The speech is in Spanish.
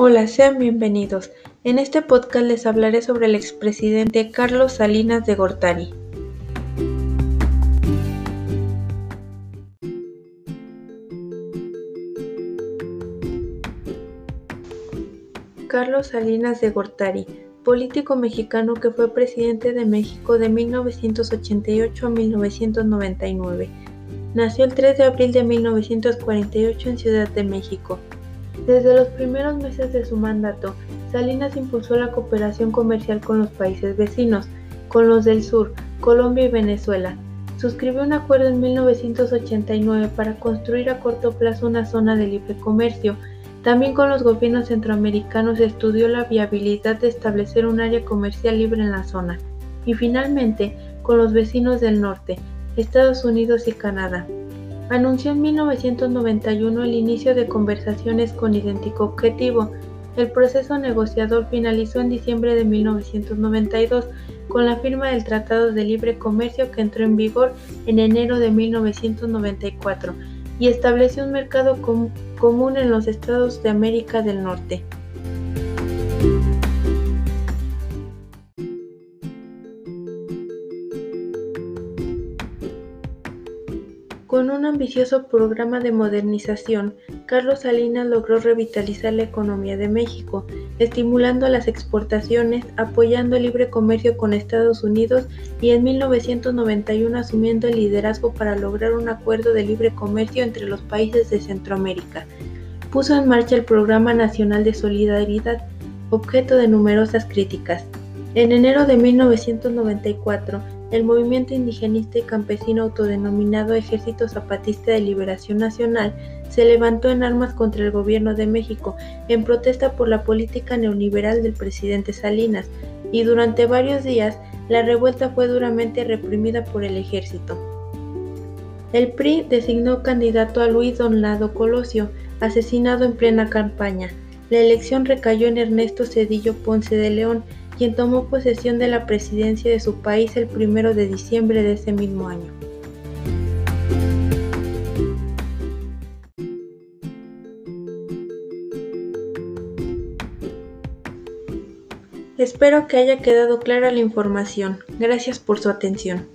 Hola, sean bienvenidos. En este podcast les hablaré sobre el expresidente Carlos Salinas de Gortari. Carlos Salinas de Gortari, político mexicano que fue presidente de México de 1988 a 1999. Nació el 3 de abril de 1948 en Ciudad de México. Desde los primeros meses de su mandato, Salinas impulsó la cooperación comercial con los países vecinos, con los del sur, Colombia y Venezuela. Suscribió un acuerdo en 1989 para construir a corto plazo una zona de libre comercio. También con los gobiernos centroamericanos estudió la viabilidad de establecer un área comercial libre en la zona. Y finalmente, con los vecinos del norte, Estados Unidos y Canadá. Anunció en 1991 el inicio de conversaciones con idéntico objetivo. El proceso negociador finalizó en diciembre de 1992 con la firma del Tratado de Libre Comercio que entró en vigor en enero de 1994 y estableció un mercado común en los estados de América del Norte. Con un ambicioso programa de modernización, Carlos Salinas logró revitalizar la economía de México, estimulando las exportaciones, apoyando el libre comercio con Estados Unidos y en 1991 asumiendo el liderazgo para lograr un acuerdo de libre comercio entre los países de Centroamérica. Puso en marcha el Programa Nacional de Solidaridad, objeto de numerosas críticas. En enero de 1994, el movimiento indigenista y campesino autodenominado Ejército Zapatista de Liberación Nacional se levantó en armas contra el gobierno de México en protesta por la política neoliberal del presidente Salinas, y durante varios días la revuelta fue duramente reprimida por el ejército. El PRI designó candidato a Luis Donlado Colosio, asesinado en plena campaña. La elección recayó en Ernesto Cedillo Ponce de León, quien tomó posesión de la presidencia de su país el 1 de diciembre de ese mismo año. Espero que haya quedado clara la información. Gracias por su atención.